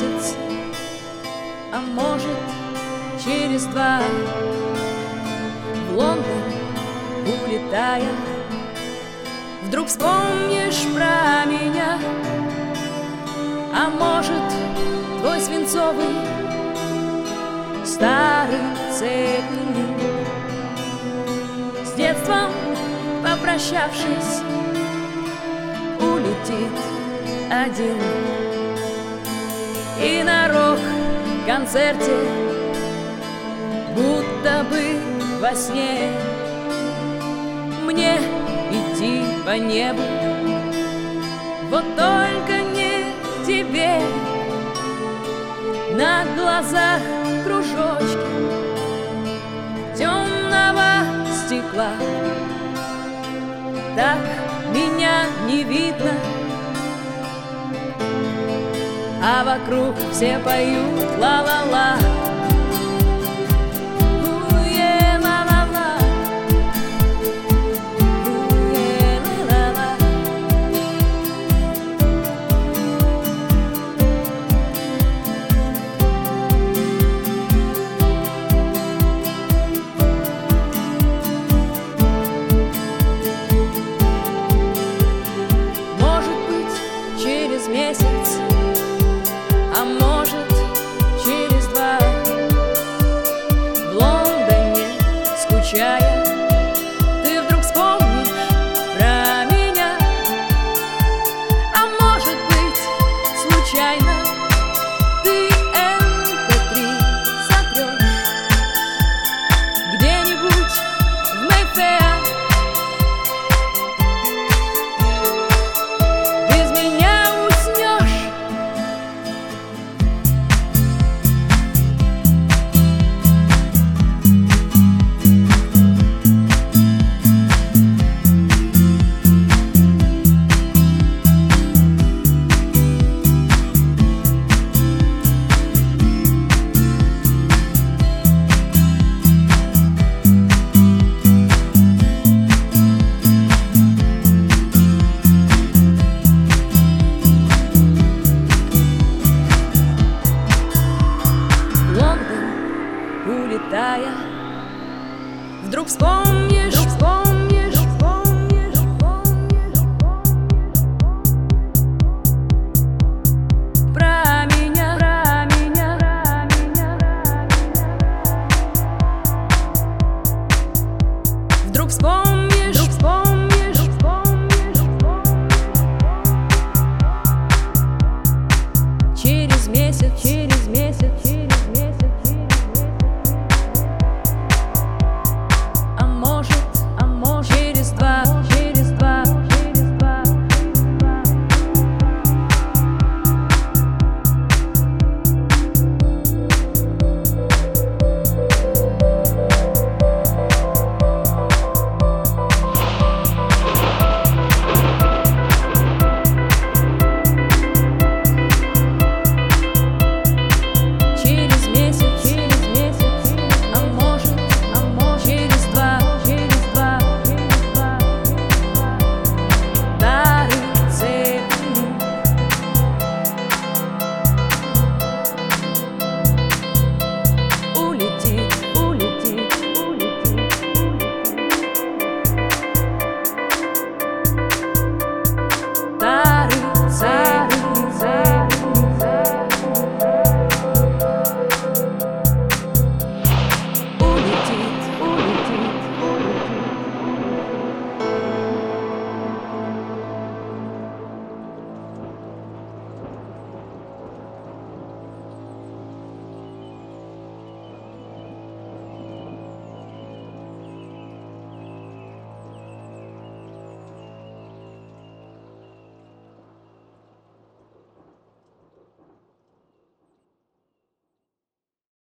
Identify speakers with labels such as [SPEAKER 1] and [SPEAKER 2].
[SPEAKER 1] месяц, а может через два. В Лондон улетая, вдруг вспомнишь про меня А может твой свинцовый старый цепи С детством попрощавшись улетит один. И на рок-концерте Будто бы во сне. Мне идти по небу Вот только не тебе. На глазах кружочки Темного стекла. Так меня не видно А вокруг все поют ла-ла-ла. Месяц, а улетая, вдруг вспомнишь, вдруг вспомнишь, вспомнишь, вспомнишь про меня, про меня, про меня. Вдруг вспомнишь.